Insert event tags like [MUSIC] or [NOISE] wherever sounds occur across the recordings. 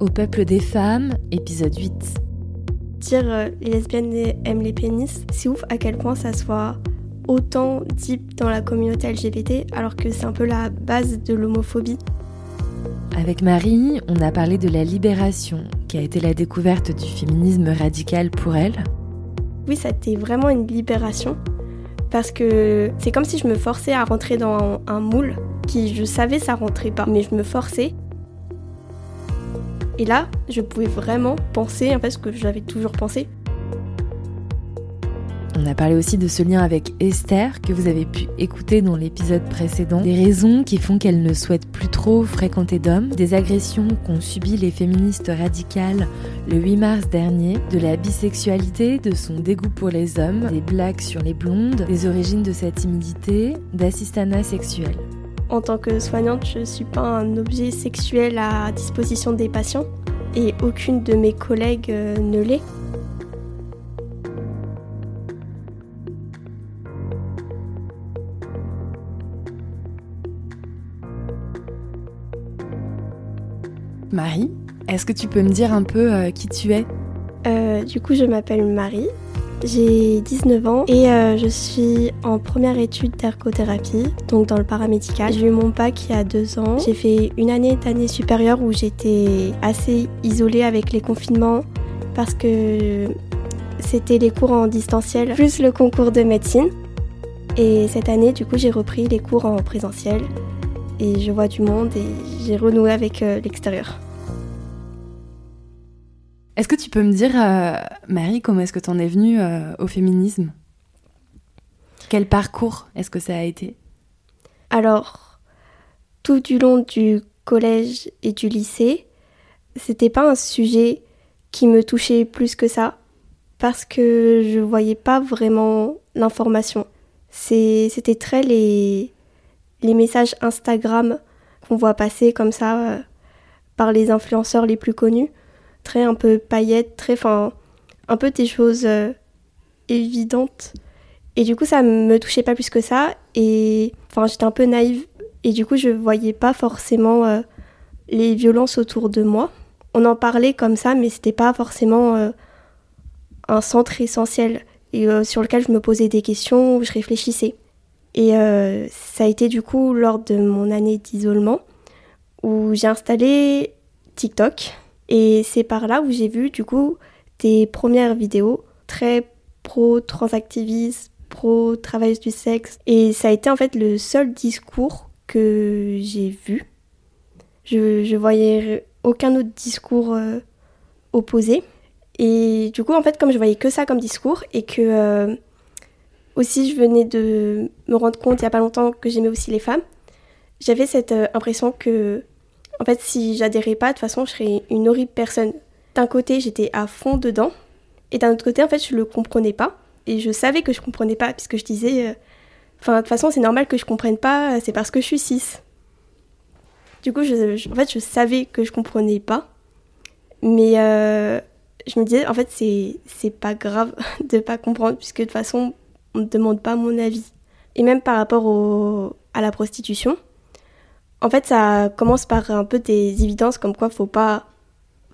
Au peuple des femmes, épisode 8. Dire euh, les lesbiennes aiment les pénis, c'est ouf à quel point ça soit autant deep dans la communauté LGBT alors que c'est un peu la base de l'homophobie. Avec Marie, on a parlé de la libération, qui a été la découverte du féminisme radical pour elle. Oui, ça a été vraiment une libération parce que c'est comme si je me forçais à rentrer dans un moule qui je savais ça rentrait pas, mais je me forçais. Et là, je pouvais vraiment penser en fait ce que j'avais toujours pensé, on a parlé aussi de ce lien avec Esther que vous avez pu écouter dans l'épisode précédent, des raisons qui font qu'elle ne souhaite plus trop fréquenter d'hommes, des agressions qu'ont subies les féministes radicales le 8 mars dernier, de la bisexualité, de son dégoût pour les hommes, des blagues sur les blondes, des origines de sa timidité, d'assistanat sexuel. En tant que soignante, je ne suis pas un objet sexuel à disposition des patients et aucune de mes collègues euh, ne l'est. Marie, est-ce que tu peux me dire un peu euh, qui tu es? Euh, Du coup, je m'appelle Marie, j'ai 19 ans et euh, je suis en première étude d'ergothérapie, donc dans le paramédical. J'ai eu mon bac il y a deux ans. J'ai fait une année d'année supérieure où j'étais assez isolée avec les confinements parce que c'était les cours en distanciel plus le concours de médecine. Et cette année, du coup, j'ai repris les cours en présentiel et je vois du monde et j'ai renoué avec l'extérieur. Est-ce que tu peux me dire, euh, Marie, comment est-ce que tu en es venue euh, au féminisme? Quel parcours est-ce que ça a été? Alors, tout du long du collège et du lycée, c'était pas un sujet qui me touchait plus que ça parce que je voyais pas vraiment l'information. C'était très les, messages Instagram qu'on voit passer comme ça euh, par les influenceurs les plus connus très un peu paillettes, très, enfin, un peu des choses euh, évidentes. Et du coup, ça me touchait pas plus que ça. Et enfin, j'étais un peu naïve. Et du coup, je voyais pas forcément euh, les violences autour de moi. On en parlait comme ça, mais c'était pas forcément euh, un centre essentiel et sur lequel je me posais des questions, où je réfléchissais. Et ça a été du coup lors de mon année d'isolement où j'ai installé TikTok et c'est par là où j'ai vu du coup des premières vidéos très pro-transactivisme, pro-travailleuse du sexe. Et ça a été en fait le seul discours que j'ai vu. Je, je voyais aucun autre discours euh, opposé. Et du coup, en fait, comme je voyais que ça comme discours et que euh, aussi je venais de me rendre compte il n'y a pas longtemps que j'aimais aussi les femmes, j'avais cette euh, impression que en fait, si j'adhérais pas, de toute façon, je serais une horrible personne. D'un côté, j'étais à fond dedans, et d'un autre côté, en fait, je le comprenais pas. Et je savais que je comprenais pas, puisque je disais, euh, enfin, de toute façon, c'est normal que je comprenne pas, c'est parce que je suis cis. Du coup, je, en fait, je savais que je comprenais pas, mais euh, je me disais, en fait, c'est, c'est pas grave [LAUGHS] de pas comprendre, puisque de toute façon, on ne demande pas mon avis. Et même par rapport à la prostitution, en fait, ça commence par un peu des évidences comme quoi faut pas,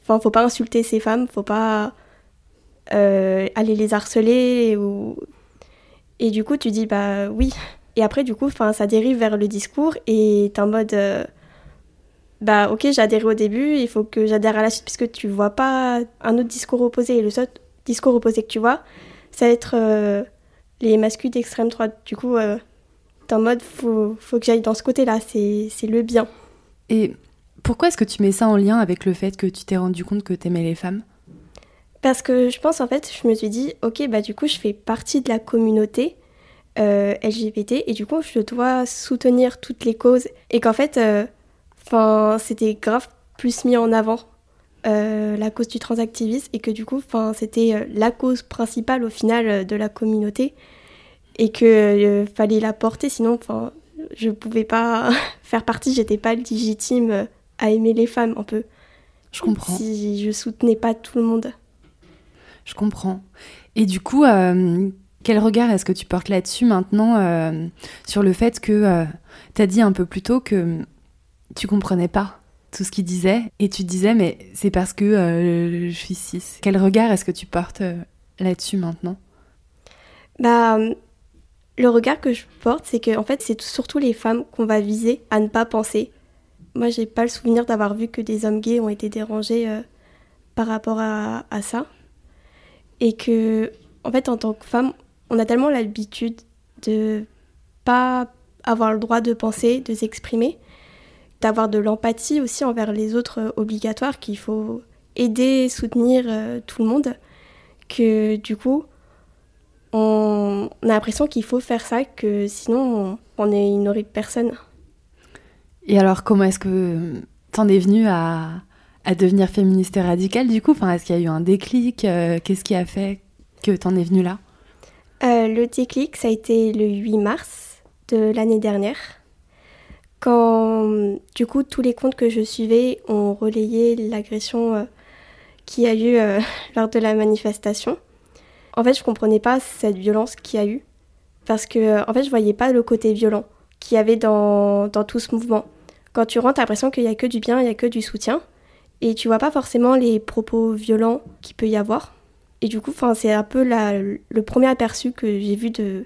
faut pas insulter ces femmes, faut pas euh, aller les harceler et du coup tu dis bah oui. Et après du coup enfin ça dérive vers le discours et t'es en mode euh, bah ok j'ai adhéré au début il faut que j'adhère à la suite puisque tu vois pas un autre discours opposé et le seul discours opposé que tu vois ça va être euh, les masculins d'extrême droite. Du coup en mode faut, faut que j'aille dans ce côté-là, c'est le bien. Et pourquoi est-ce que tu mets ça en lien avec le fait que tu t'es rendu compte que t'aimais les femmes? Parce que je pense en fait, je me suis dit, ok, bah du coup je fais partie de la communauté euh, LGBT et du coup je dois soutenir toutes les causes. Et qu'en fait, euh, enfin c'était grave plus mis en avant euh, la cause du transactivisme et que du coup, enfin c'était la cause principale au final de la communauté et que euh, fallait la porter, sinon enfin je pouvais pas [LAUGHS] faire partie, j'étais pas légitime euh, à aimer les femmes un peu. Je comprends. Si je soutenais pas tout le monde. Je comprends. Et du coup, euh, Quel regard est-ce que tu portes là-dessus maintenant euh, sur le fait que tu as dit un peu plus tôt que tu comprenais pas tout ce qu'il disait et tu disais mais c'est parce que je suis cis. Quel regard est-ce que tu portes là-dessus maintenant? Bah le regard que je porte c'est que en fait c'est surtout les femmes qu'on va viser à ne pas penser. Moi j'ai pas le souvenir d'avoir vu que des hommes gays ont été dérangés par rapport à, à ça et que en fait en tant que femme on a tellement l'habitude de pas avoir le droit de penser, de s'exprimer, d'avoir de l'empathie aussi envers les autres euh, obligatoires, qu'il faut aider, soutenir euh, tout le monde, que du coup, on, a l'impression qu'il faut faire ça, que sinon on, est une horrible personne. Et alors, comment est-ce que t'en es venue à, à, devenir féministe radicale du coup? Enfin, Est-ce qu'il y a eu un déclic? Euh, Qu'est-ce qui a fait que t'en es venue là? Euh, le déclic, ça a été le 8 mars de l'année dernière, quand du coup tous les comptes que je suivais ont relayé l'agression euh, qui a eu euh, [LAUGHS] lors de la manifestation. En fait, je comprenais pas cette violence qu'il y a eu, parce que en fait, je voyais pas le côté violent qu'il y avait dans, dans tout ce mouvement. Quand tu rentres, t'as l'impression qu'il y a que du bien, il y a que du soutien, et tu vois pas forcément les propos violents qu'il peut y avoir. Et du coup, c'est un peu le premier aperçu que j'ai vu de,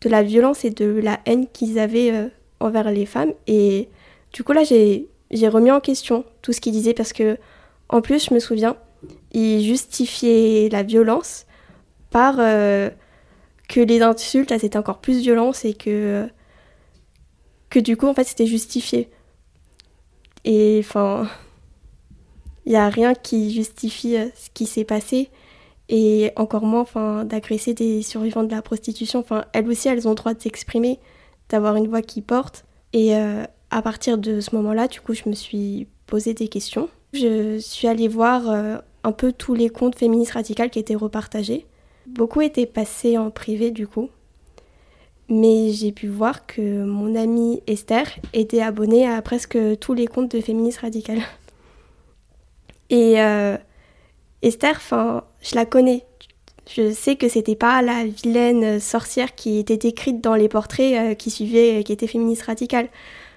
de la violence et de la haine qu'ils avaient euh, envers les femmes. Et du coup, là, j'ai remis en question tout ce qu'ils disaient parce que, en plus, je me souviens, ils justifiaient la violence par euh, que les insultes, c'était encore plus violent et que, que du coup, en fait, c'était justifié. Et enfin, il n'y a rien qui justifie euh, ce qui s'est passé et encore moins enfin, d'agresser des survivants de la prostitution. Enfin, elles aussi, elles ont le droit de s'exprimer, d'avoir une voix qui porte. Et euh, à partir de ce moment-là, du coup, je me suis posé des questions. Je suis allée voir un peu tous les comptes féministes radicales qui étaient repartagés. Beaucoup étaient passés en privé, du coup. Mais j'ai pu voir que mon amie Esther était abonnée à presque tous les comptes de féministes radicales. [LAUGHS] Et euh, Esther, enfin, je la connais. Je sais que c'était pas la vilaine sorcière qui était décrite dans les portraits euh, qui suivaient, qui était féministe radicale.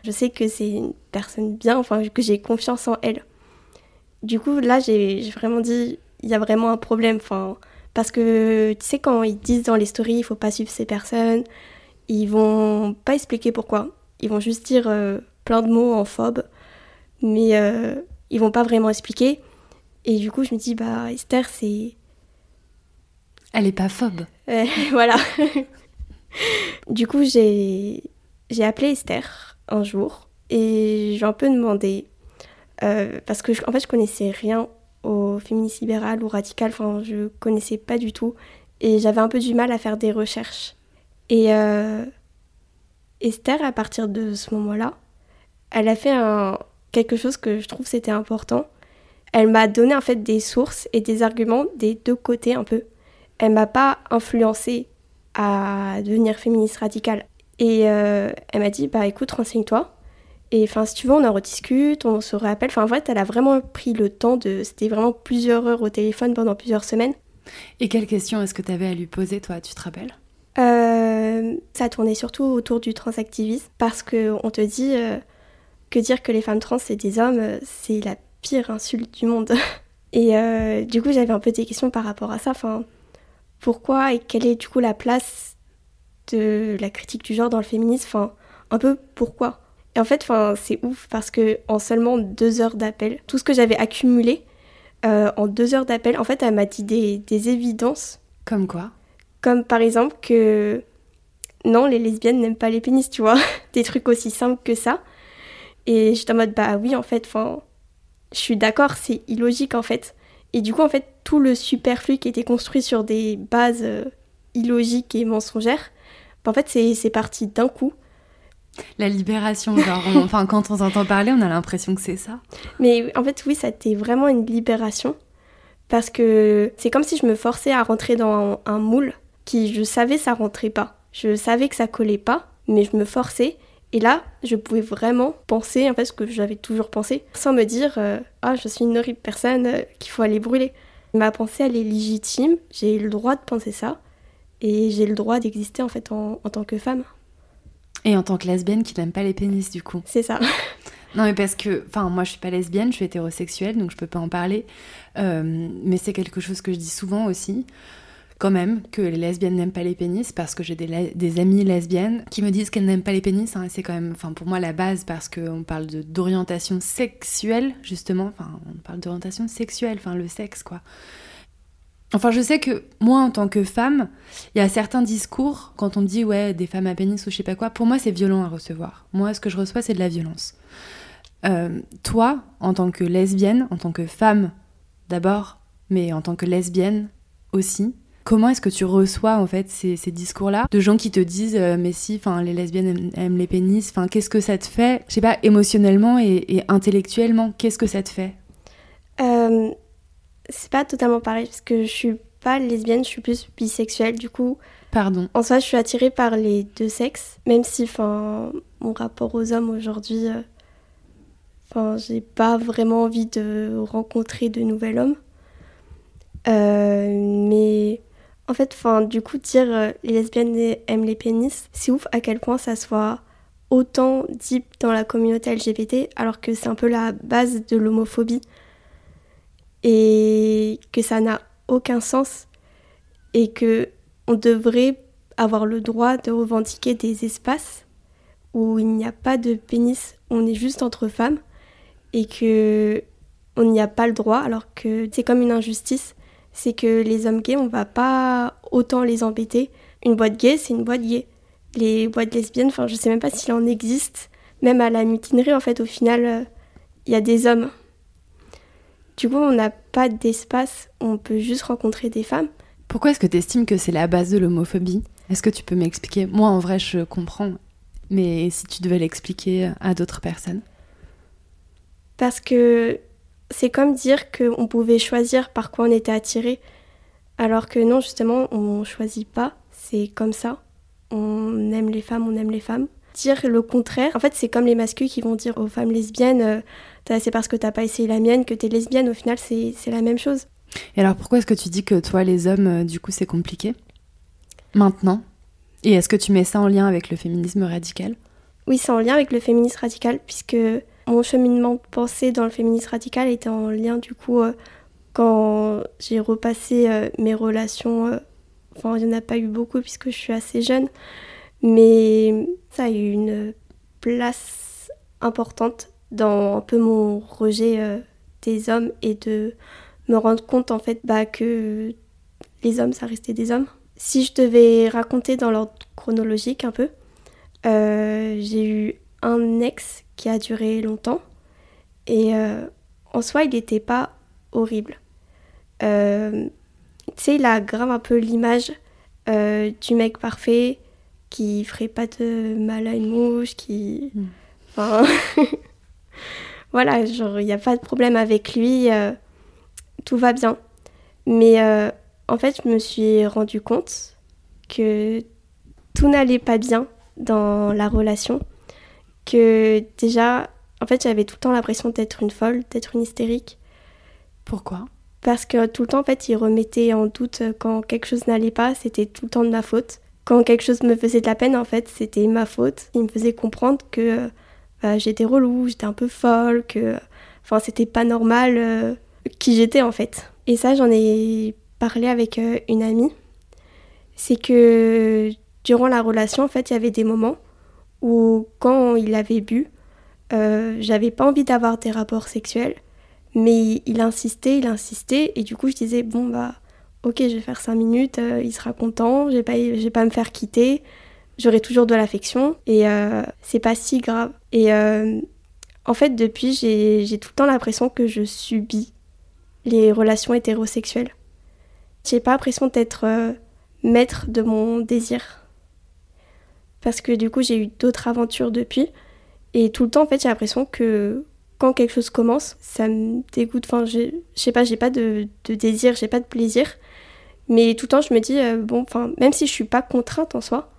Je sais que c'est une personne bien, enfin, que j'ai confiance en elle. Du coup, là, j'ai vraiment dit, il y a vraiment un problème, enfin, parce que tu sais, quand ils disent dans les stories, il faut pas suivre ces personnes, ils vont pas expliquer pourquoi. Ils vont juste dire euh, plein de mots en phobe, mais ils vont pas vraiment expliquer. Et du coup, je me dis, bah, Esther, c'est. Elle est pas phobe. [LAUGHS] voilà. [LAUGHS] du coup, j'ai j'ai appelé Esther un jour et j'ai un peu demandé euh, parce que en fait, je connaissais rien au féminisme libéral ou radical. Enfin, je connaissais pas du tout et j'avais un peu du mal à faire des recherches. Et euh, Esther, à partir de ce moment-là, elle a fait quelque chose que je trouve c'était important elle m'a donné en fait des sources et des arguments des deux côtés un peu. Elle m'a pas influencée à devenir féministe radicale. Et euh, elle m'a dit, bah écoute, renseigne-toi. Et enfin, si tu veux, on en rediscute, on se rappelle. Enfin, en fait, elle a vraiment pris le temps de. C'était vraiment plusieurs heures au téléphone pendant plusieurs semaines. Et quelles questions est-ce que tu avais à lui poser, toi, tu te rappelles? Euh, Ça tournait surtout autour du transactivisme, parce qu'on te dit euh, que dire que les femmes trans, c'est des hommes, c'est la pire insulte du monde. [LAUGHS] Et euh, du coup, j'avais un peu des questions par rapport à ça. Enfin, pourquoi et quelle est du coup la place de la critique du genre dans le féminisme? Enfin, un peu pourquoi? Et en fait, c'est ouf parce que en seulement deux heures d'appel, tout ce que j'avais accumulé euh, en deux heures d'appel, en fait, elle m'a dit des, des évidences. Comme quoi? Comme par exemple que non, les lesbiennes n'aiment pas les pénis, tu vois. [LAUGHS] des trucs aussi simples que ça. Et j'étais en mode, bah oui, en fait, je suis d'accord, c'est illogique en fait. Et du coup, en fait, tout le superflu qui était construit sur des bases euh, illogiques et mensongères, bah, en fait, c'est parti d'un coup. La libération, genre, enfin, quand on s'entend parler, on a l'impression que c'est ça. Mais en fait, oui, ça a été vraiment une libération. Parce que c'est comme si je me forçais à rentrer dans un, un moule qui, je savais, ça rentrait pas. Je savais que ça collait pas, mais je me forçais. Et là, je pouvais vraiment penser, en fait, ce que j'avais toujours pensé, sans me dire euh, Ah, je suis une horrible personne, euh, qu'il faut aller brûler. Ma pensée, elle est légitime, j'ai le droit de penser ça. et j'ai le droit d'exister en fait en, en tant que femme. Et en tant que lesbienne qui n'aime pas les pénis, du coup. C'est ça. [LAUGHS] Non, mais parce que, enfin, moi je suis pas lesbienne, je suis hétérosexuelle, donc je peux pas en parler. Euh, mais c'est quelque chose que je dis souvent aussi, quand même, que les lesbiennes n'aiment pas les pénis, parce que j'ai des, des amies lesbiennes qui me disent qu'elles n'aiment pas les pénis. hein, c'est quand même, enfin, pour moi la base, parce qu'on parle d'orientation sexuelle, justement. Enfin, on parle d'orientation sexuelle, enfin, le sexe, quoi. Enfin, je sais que moi, en tant que femme, il y a certains discours, quand on me dit, ouais, des femmes à pénis ou je sais pas quoi, pour moi, c'est violent à recevoir. Moi, ce que je reçois, c'est de la violence. Euh, toi, en tant que lesbienne, en tant que femme d'abord, mais en tant que lesbienne aussi, comment est-ce que tu reçois en fait ces, discours-là de gens qui te disent euh, mais si, enfin les lesbiennes aiment, les pénis, enfin qu'est-ce que ça te fait, je sais pas, émotionnellement et, et intellectuellement, qu'est-ce que ça te fait? Euh, c'est pas totalement pareil parce que je suis pas lesbienne, je suis plus bisexuelle. Du coup, Pardon. en soi, je suis attirée par les deux sexes, même si, enfin, mon rapport aux hommes aujourd'hui, euh, enfin, j'ai pas vraiment envie de rencontrer de nouvel homme. Euh, mais en fait, enfin, du coup, dire euh, les lesbiennes aiment les pénis, c'est ouf à quel point ça soit autant deep dans la communauté LGBT, alors que c'est un peu la base de l'homophobie et que ça n'a aucun sens et que on devrait avoir le droit de revendiquer des espaces où il n'y a pas de pénis, on est juste entre femmes et que on n'y a pas le droit alors que c'est comme une injustice, c'est que les hommes gays, on va pas autant les embêter. Une boîte gay, c'est une boîte gay. Les boîtes lesbiennes, enfin je sais même pas s'il en existe, même à la mutinerie en fait au final euh, il y a des hommes. Du coup, on n'a pas d'espace où on peut juste rencontrer des femmes. Pourquoi est-ce que tu estimes que c'est la base de l'homophobie? Est-ce que tu peux m'expliquer? Moi, en vrai, je comprends. Mais si tu devais l'expliquer à d'autres personnes? Parce que c'est comme dire qu'on pouvait choisir par quoi on était attiré. Alors que non, justement, on choisit pas. C'est comme ça. On aime les femmes, on aime les femmes. Dire le contraire, en fait, c'est comme les masculins qui vont dire aux femmes lesbiennes euh, c'est parce que t'as pas essayé la mienne que t'es lesbienne. Au final, c'est c'est la même chose. Et alors, pourquoi est-ce que tu dis que toi, les hommes, euh, du coup, c'est compliqué Maintenant? Et est-ce que tu mets ça en lien avec le féminisme radical? Oui, c'est en lien avec le féminisme radical, puisque mon cheminement de pensée dans le féminisme radical était en lien, du coup, euh, quand j'ai repassé mes relations. Enfin, il n'y en a pas eu beaucoup, puisque je suis assez jeune, mais ça a eu une place importante dans un peu mon rejet euh, des hommes et de me rendre compte, en fait, bah, que les hommes, ça restait des hommes. Si je devais raconter dans l'ordre chronologique un peu, euh, j'ai eu un ex qui a duré longtemps et euh, en soi il n'était pas horrible. Tu sais, il a grave un peu l'image du mec parfait qui ferait pas de mal à une mouche, qui. Mm. Enfin. [LAUGHS] voilà, genre il n'y a pas de problème avec lui, euh, tout va bien. Mais euh, en fait, je me suis rendu compte que tout n'allait pas bien dans la relation. Que déjà, en fait, j'avais tout le temps l'impression d'être une folle, d'être une hystérique. Pourquoi? Parce que tout le temps, en fait, il remettait en doute quand quelque chose n'allait pas, c'était tout le temps de ma faute. Quand quelque chose me faisait de la peine, en fait, c'était ma faute. Il me faisait comprendre que euh, j'étais relou, j'étais un peu folle, que enfin, c'était pas normal euh, qui j'étais, en fait. Et ça, j'en ai parlé avec euh, une amie. C'est que durant la relation, en fait, il y avait des moments où, quand il avait bu, j'avais pas envie d'avoir des rapports sexuels. Mais il insistait, il insistait, et du coup je disais bon bah ok je vais faire 5 minutes, euh, il sera content, je vais pas, pas me faire quitter, j'aurai toujours de l'affection et euh, c'est pas si grave. Et euh, en fait depuis j'ai tout le temps l'impression que je subis les relations hétérosexuelles. J'ai pas l'impression d'être euh, maître de mon désir. Parce que du coup j'ai eu d'autres aventures depuis et tout le temps en fait j'ai l'impression que quand quelque chose commence, ça me dégoûte. Enfin, je je sais pas, j'ai pas de, de désir, j'ai pas de plaisir. Mais tout le temps, je me dis, euh, bon, enfin, même si je suis pas contrainte en soi,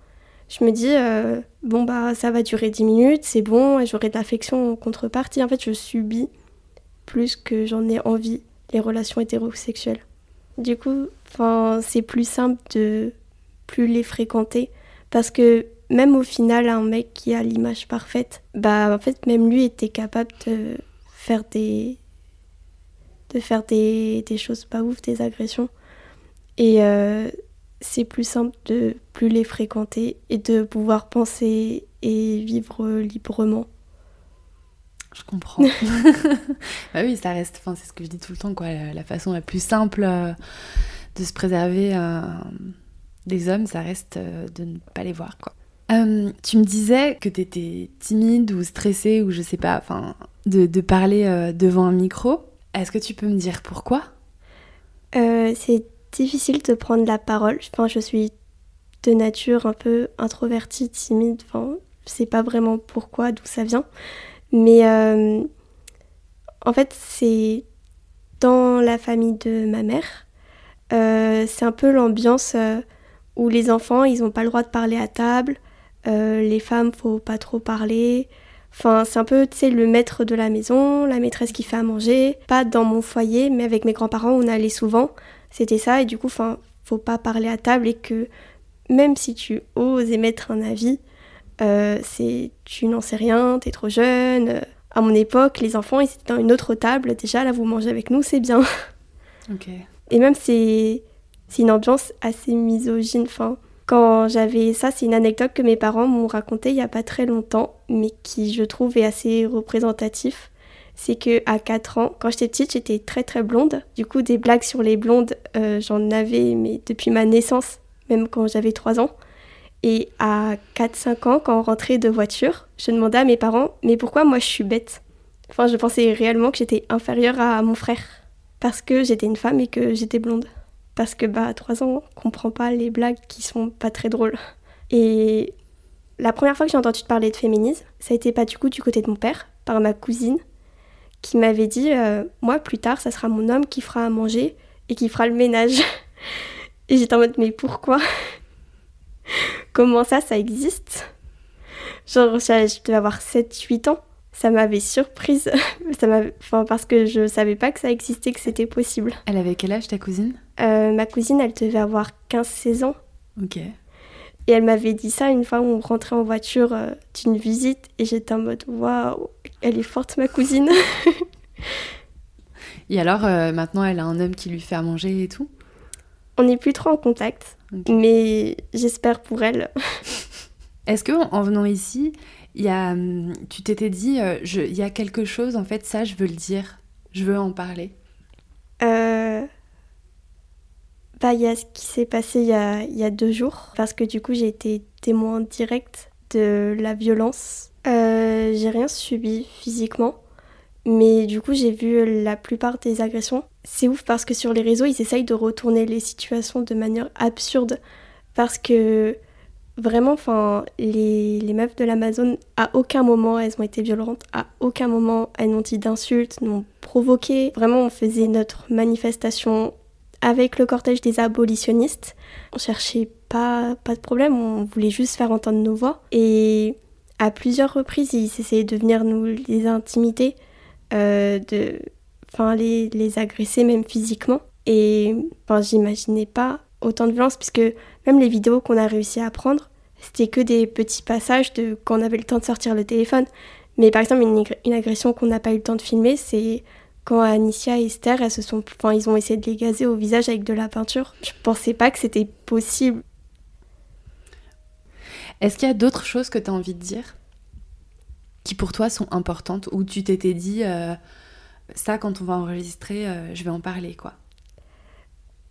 je me dis, euh, bon, bah, ça va durer 10 minutes, c'est bon, et j'aurai de l'affection en contrepartie. En fait, je subis plus que j'en ai envie les relations hétérosexuelles. Du coup, enfin, c'est plus simple de plus les fréquenter. Parce que même au final, un mec qui a l'image parfaite, bah en fait, même lui était capable de faire des, de faire des, des choses pas ouf, des agressions. Et euh, c'est plus simple de plus les fréquenter et de pouvoir penser et vivre librement. Je comprends. [LAUGHS] [LAUGHS] bah oui, ça reste, enfin, c'est ce que je dis tout le temps, quoi. La, façon la plus simple euh, de se préserver euh, des hommes, ça reste de ne pas les voir, quoi. tu me disais que tu étais timide ou stressée ou je sais pas, enfin, de, de parler devant un micro. Est-ce que tu peux me dire pourquoi? C'est difficile de prendre la parole. Enfin, je suis de nature un peu introvertie, timide. Enfin, je sais pas vraiment pourquoi, d'où ça vient. Mais euh, en fait, c'est dans la famille de ma mère. Euh, c'est un peu l'ambiance euh, où les enfants, ils n'ont pas le droit de parler à table. les femmes, faut pas trop parler. Enfin, c'est un peu, tu sais, le maître de la maison, la maîtresse qui fait à manger. Pas dans mon foyer, mais avec mes grands-parents, on allait souvent. C'était ça, et du coup, enfin, faut pas parler à table et que même si tu oses émettre un avis, euh, c'est tu n'en sais rien, t'es trop jeune. À mon époque, les enfants, ils étaient dans une autre table. Déjà, là, vous mangez avec nous, c'est bien. [LAUGHS] Et même, c'est une ambiance assez misogyne. Enfin, quand j'avais ça, c'est une anecdote que mes parents m'ont racontée il y a pas très longtemps, mais qui je trouve est assez représentatif. C'est que à 4 ans, quand j'étais petite, j'étais très très blonde. Du coup, des blagues sur les blondes, euh, j'en avais mais depuis ma naissance, même quand j'avais 3 ans. Et à 4-5 ans, quand on rentrait de voiture, je demandais à mes parents Mais pourquoi moi je suis bête? Enfin, je pensais réellement que j'étais inférieure à mon frère. Parce que j'étais une femme et que j'étais blonde parce que bah à 3 ans, on comprend pas les blagues qui sont pas très drôles. Et la première fois que j'ai entendu parler de féminisme, ça a été pas du coup du côté de mon père, par ma cousine, qui m'avait dit euh, Moi, plus tard, ça sera mon homme qui fera à manger et qui fera le ménage. [LAUGHS] Et j'étais en mode Mais pourquoi? [LAUGHS] Comment ça, ça existe? Genre, je devais avoir 7-8 ans ça m'avait surprise, [LAUGHS] ça enfin, parce que je savais pas que ça existait, que c'était possible. Elle avait quel âge ta cousine? Euh, Ma cousine, elle devait avoir 15-16 ans. Ok. Et elle m'avait dit ça une fois où on rentrait en voiture euh, d'une visite et j'étais en mode waouh, elle est forte ma cousine. [LAUGHS] et alors euh, maintenant elle a un homme qui lui fait à manger et tout? On n'est plus trop en contact, mais j'espère pour elle. [LAUGHS] Est-ce que en venant ici, y a, hum, tu t'étais dit, euh, il y a quelque chose, en fait, ça, je veux le dire, je veux en parler euh... Bah, il y a ce qui s'est passé il y a, y a, deux jours, parce que du coup, j'ai été témoin direct de la violence. Euh, j'ai rien subi physiquement, mais du coup, j'ai vu la plupart des agressions. C'est ouf parce que sur les réseaux, ils essayent de retourner les situations de manière absurde, parce que Vraiment, enfin, les, les, meufs de l'Amazon, à aucun moment elles ont été violentes, à aucun moment elles n'ont dit d'insultes, n'ont provoqué. Vraiment, on faisait notre manifestation avec le cortège des abolitionnistes. On cherchait pas, pas de problème, on voulait juste faire entendre nos voix. Et à plusieurs reprises, ils essayaient de venir nous les intimider, euh, de, enfin, les, les agresser même physiquement. Et enfin, j'imaginais pas autant de violence, puisque même les vidéos qu'on a réussi à prendre, c'était que des petits passages de quand on avait le temps de sortir le téléphone. Mais par exemple, une, agression qu'on n'a pas eu le temps de filmer, c'est quand Anicia et Esther, elles se sont, enfin, ils ont essayé de les gazer au visage avec de la peinture. Je pensais pas que c'était possible. Est-ce qu'il y a d'autres choses que tu as envie de dire qui pour toi sont importantes ou tu t'étais dit euh, ça quand on va enregistrer, euh, je vais en parler quoi?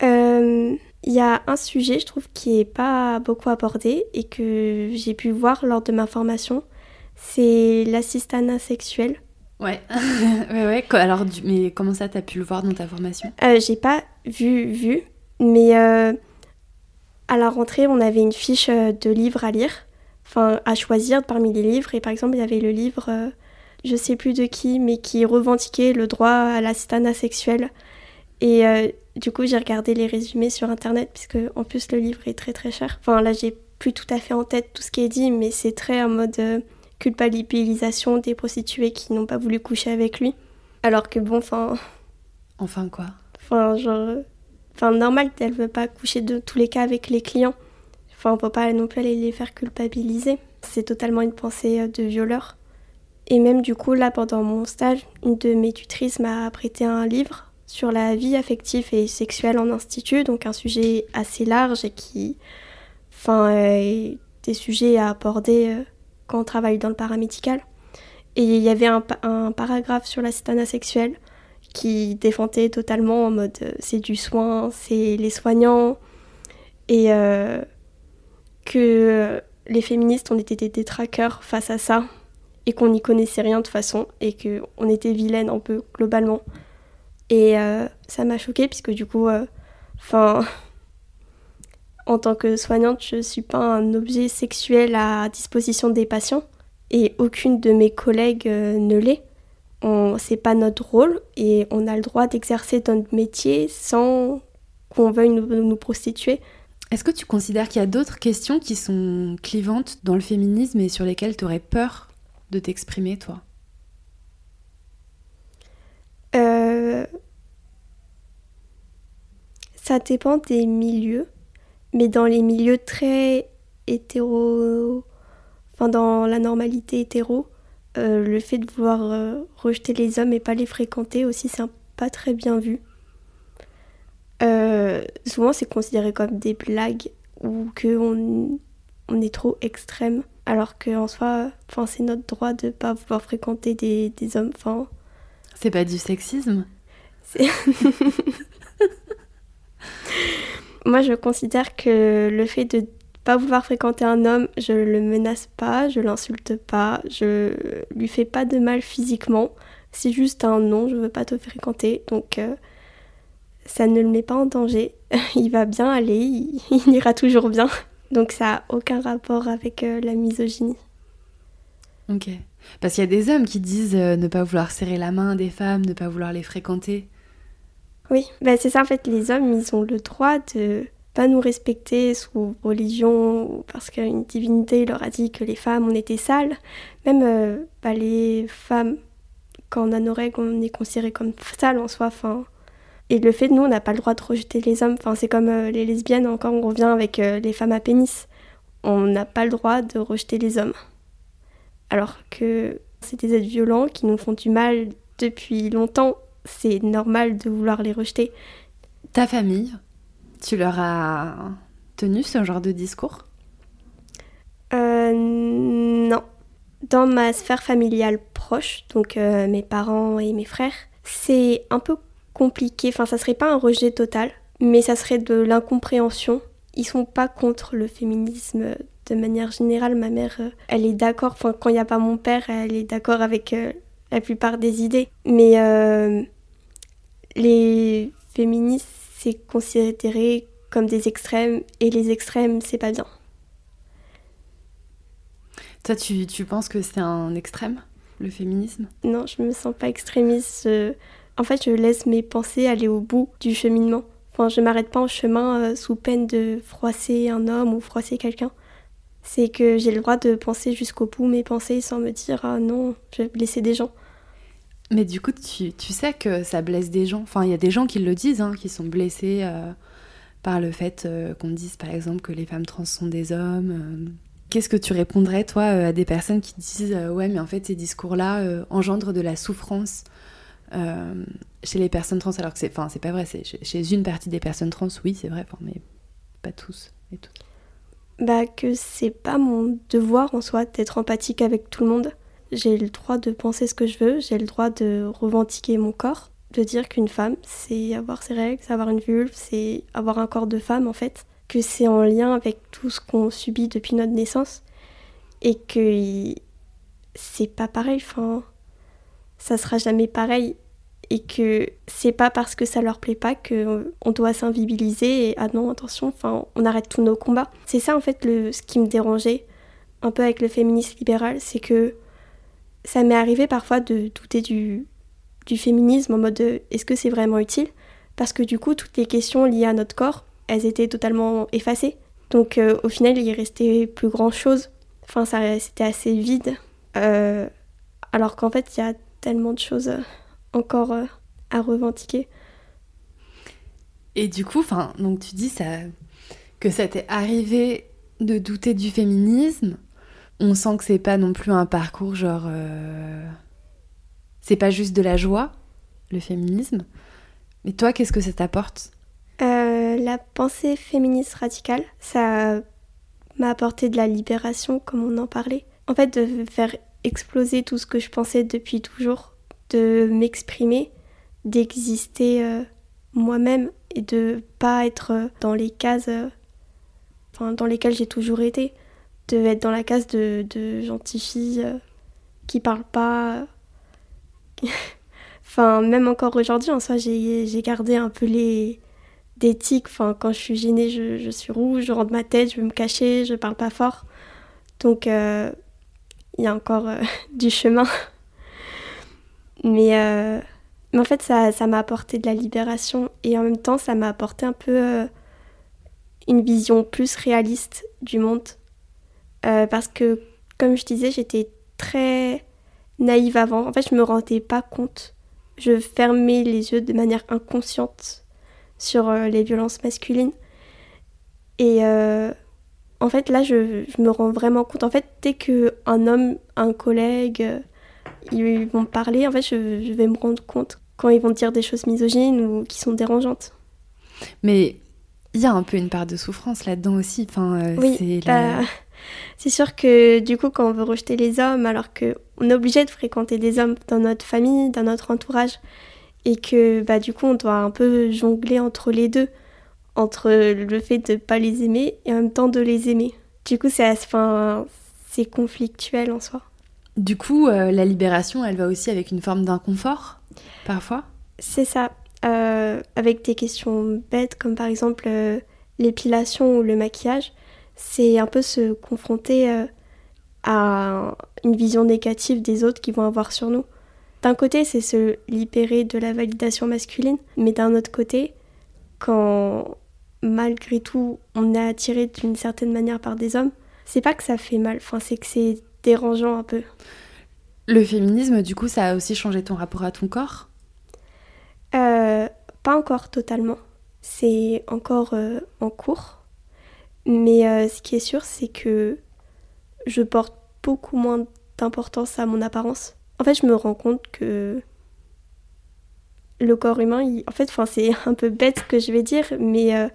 Euh, il y a un sujet, je trouve, qui est pas beaucoup abordé et que j'ai pu voir lors de ma formation. C'est l'assistanat sexuel. [LAUGHS] Ouais, ouais, ouais. Alors, mais comment ça, t'as pu le voir dans ta formation? Euh, J'ai pas vu, vu, mais euh, à la rentrée, on avait une fiche euh, de livres à lire, enfin à choisir parmi les livres. Et par exemple, il y avait le livre, euh, je sais plus de qui, mais qui revendiquait le droit à l'assistanat sexuel. Et du coup, j'ai regardé les résumés sur internet, puisque en plus le livre est très très cher. Enfin, là, j'ai plus tout à fait en tête tout ce qui est dit, mais c'est très en mode culpabilisation des prostituées qui n'ont pas voulu coucher avec lui. Alors que bon, enfin. Enfin quoi? Enfin, genre. Enfin, normal qu'elle veut pas coucher de tous les cas avec les clients. Enfin, on peut pas non plus aller les faire culpabiliser. C'est totalement une pensée euh, de violeur. Et même du coup, là, pendant mon stage, une de mes tutrices m'a prêté un livre sur la vie affective et sexuelle en institut, donc un sujet assez large et qui, enfin, est des sujets à aborder euh, quand on travaille dans le paramédical. Et il y avait un, paragraphe sur l'assistanat sexuel qui défendait totalement en mode euh, c'est du soin, c'est les soignants, et euh, que les féministes on était des détraqueurs face à ça, et qu'on n'y connaissait rien de façon, et qu'on était vilaines un peu globalement. Et euh, ça m'a choquée, puisque du coup, enfin. En tant que soignante, je ne suis pas un objet sexuel à disposition des patients et aucune de mes collègues euh, ne l'est. C'est pas notre rôle et on a le droit d'exercer notre métier sans qu'on veuille nous, prostituer. Est-ce que tu considères qu'il y a d'autres questions qui sont clivantes dans le féminisme et sur lesquelles tu aurais peur de t'exprimer, toi? Euh, Ça dépend des milieux, mais dans les milieux très hétéro enfin dans la normalité hétéro, euh, le fait de vouloir euh, rejeter les hommes et pas les fréquenter aussi, c'est pas très bien vu. Euh, souvent, c'est considéré comme des blagues ou qu'on on est trop extrême, alors qu'en soi, enfin, c'est notre droit de pas vouloir fréquenter des, des hommes. Enfin, c'est pas du sexisme? [LAUGHS] Moi, je considère que le fait de pas vouloir fréquenter un homme, je le menace pas, je l'insulte pas, je lui fais pas de mal physiquement. C'est juste un non, je veux pas te fréquenter. Donc euh, ça ne le met pas en danger. [LAUGHS] il va bien aller, [LAUGHS] il, ira toujours bien. Donc ça a aucun rapport avec euh, la misogynie. Ok. Parce qu'il y a des hommes qui disent euh, ne pas vouloir serrer la main des femmes, ne pas vouloir les fréquenter. Oui, bah c'est ça en fait, les hommes, ils ont le droit de pas nous respecter sous religion ou parce qu'une divinité leur a dit que les femmes on était sales. Même euh, bah, les femmes, quand on a nos règles, on est considéré comme sales en soi. Et le fait de nous, on n'a pas le droit de rejeter les hommes. Enfin, c'est comme euh, les lesbiennes, encore on revient avec euh, les femmes à pénis. On n'a pas le droit de rejeter les hommes. Alors que c'est des êtres violents qui nous font du mal depuis longtemps. C'est normal de vouloir les rejeter. Ta famille, tu leur as tenu ce genre de discours? Euh, Non. Dans ma sphère familiale proche, donc euh, mes parents et mes frères, c'est un peu compliqué. Enfin, ça serait pas un rejet total, mais ça serait de l'incompréhension. Ils sont pas contre le féminisme de manière générale. Ma mère, euh, elle est d'accord. Enfin, quand il n'y a pas mon père, elle est d'accord avec la plupart des idées. Mais les féministes c'est considéré comme des extrêmes et les extrêmes, c'est pas bien. Toi, tu, tu penses que c'est un extrême, le féminisme? Non, je me sens pas extrémiste. En fait, je laisse mes pensées aller au bout du cheminement. Enfin, je m'arrête pas en chemin euh, sous peine de froisser un homme ou froisser quelqu'un. C'est que j'ai le droit de penser jusqu'au bout mes pensées sans me dire ah non, je vais blesser des gens. Mais du coup, tu, sais que ça blesse des gens. Enfin, il y a des gens qui le disent, hein, qui sont blessés euh, par le fait euh, qu'on dise, par exemple, que les femmes trans sont des hommes. Euh. Qu'est-ce que tu répondrais, toi, à des personnes qui disent Ouais, mais en fait, ces discours-là engendrent de la souffrance chez les personnes trans, alors que c'est, enfin, c'est pas vrai. C'est chez une partie des personnes trans, oui, c'est vrai, mais pas tous et toutes. Bah, que c'est pas mon devoir en soi d'être empathique avec tout le monde j'ai le droit de penser ce que je veux, j'ai le droit de revendiquer mon corps, de dire qu'une femme, c'est avoir ses règles, c'est avoir une vulve, c'est avoir un corps de femme en fait, que c'est en lien avec tout ce qu'on subit depuis notre naissance et que c'est pas pareil, enfin, ça sera jamais pareil et que c'est pas parce que ça leur plaît pas que on doit s'invibiliser et ah non attention enfin on arrête tous nos combats. C'est ça en fait le ce qui me dérangeait un peu avec le féminisme libéral c'est que ça m'est arrivé parfois de douter du, du féminisme en mode est-ce que c'est vraiment utile? Parce que du coup, toutes les questions liées à notre corps, elles étaient totalement effacées. Donc euh, au final, il restait plus grand-chose. Enfin, c'était assez vide. Euh, alors qu'en fait, il y a tellement de choses encore euh, à revendiquer. Et du coup, donc tu dis ça, que ça t'est arrivé de douter du féminisme. On sent que c'est pas non plus un parcours genre. Euh, c'est pas juste de la joie, le féminisme. Mais toi, qu'est-ce que ça t'apporte? Euh, La pensée féministe radicale, ça m'a apporté de la libération, comme on en parlait. En fait, de faire exploser tout ce que je pensais depuis toujours, de m'exprimer, d'exister euh, moi-même et de pas être dans les cases dans lesquelles j'ai toujours été. De être dans la case de, de gentille fille euh, qui parle pas. [LAUGHS] enfin, même encore aujourd'hui, en soi, j'ai gardé un peu les tics. Enfin, quand je suis gênée, je, suis rouge, je rentre ma tête, je veux me cacher, je parle pas fort. Donc, euh, il y a encore euh, [LAUGHS] du chemin. Mais, en fait, ça m'a apporté de la libération et en même temps, ça m'a apporté un peu une vision plus réaliste du monde. Euh, parce que, comme je disais, j'étais très naïve avant. En fait, je me rendais pas compte. Je fermais les yeux de manière inconsciente sur euh, les violences masculines. Et euh, en fait, là, je, me rends vraiment compte. En fait, dès qu'un homme, un collègue, ils vont parler, en fait, je, je vais me rendre compte quand ils vont dire des choses misogynes ou qui sont dérangeantes. Mais il y a un peu une part de souffrance là-dedans aussi. Enfin, euh, oui, bah, c'est sûr que du coup, quand on veut rejeter les hommes, alors qu'on est obligé de fréquenter des hommes dans notre famille, dans notre entourage, et que bah, du coup, on doit un peu jongler entre les deux, entre le fait de ne pas les aimer et en même temps de les aimer. Du coup, c'est enfin, c'est conflictuel en soi. Du coup, euh, la libération, elle va aussi avec une forme d'inconfort, parfois? C'est ça. Euh, avec des questions bêtes comme par exemple euh, l'épilation ou le maquillage, c'est un peu se confronter euh, à une vision négative des autres qui vont avoir sur nous. D'un côté, c'est se libérer de la validation masculine, mais d'un autre côté, quand malgré tout on est attiré d'une certaine manière par des hommes, c'est pas que ça fait mal, enfin c'est que c'est dérangeant un peu. Le féminisme, du coup, ça a aussi changé ton rapport à ton corps? Euh, pas encore totalement. C'est encore euh, en cours. Mais euh, ce qui est sûr, c'est que je porte beaucoup moins d'importance à mon apparence. En fait, je me rends compte que le corps humain, en fait, c'est [LAUGHS] un peu bête ce que je vais dire, mais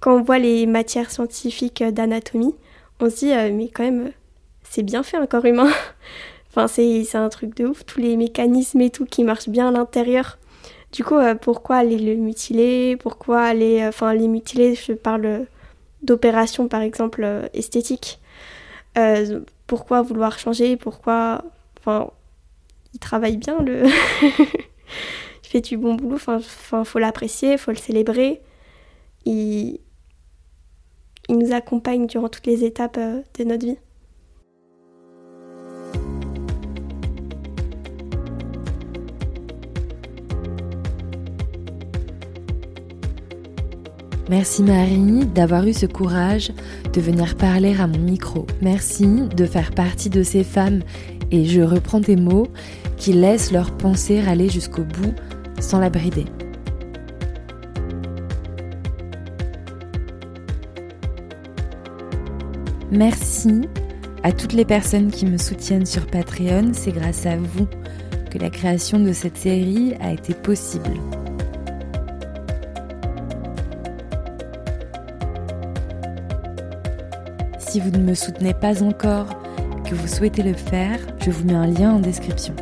quand on voit les matières scientifiques d'anatomie, on se dit, mais quand même, c'est bien fait un corps humain. [LAUGHS] enfin, c'est un truc de ouf, tous les mécanismes et tout qui marchent bien à l'intérieur. Du coup, euh, pourquoi aller le mutiler? Pourquoi aller. Euh, enfin, les mutiler, je parle d'opérations par exemple euh, esthétiques. pourquoi vouloir changer Pourquoi. Enfin, il travaille bien, le. [LAUGHS] il fait du bon boulot, enfin, faut l'apprécier, faut le célébrer. Il... il nous accompagne durant toutes les étapes de notre vie. Merci Marie d'avoir eu ce courage de venir parler à mon micro. Merci de faire partie de ces femmes, et je reprends tes mots, qui laissent leur pensée aller jusqu'au bout sans la brider. Merci à toutes les personnes qui me soutiennent sur Patreon, c'est grâce à vous que la création de cette série a été possible. Si vous ne me soutenez pas encore, que vous souhaitez le faire, je vous mets un lien en description.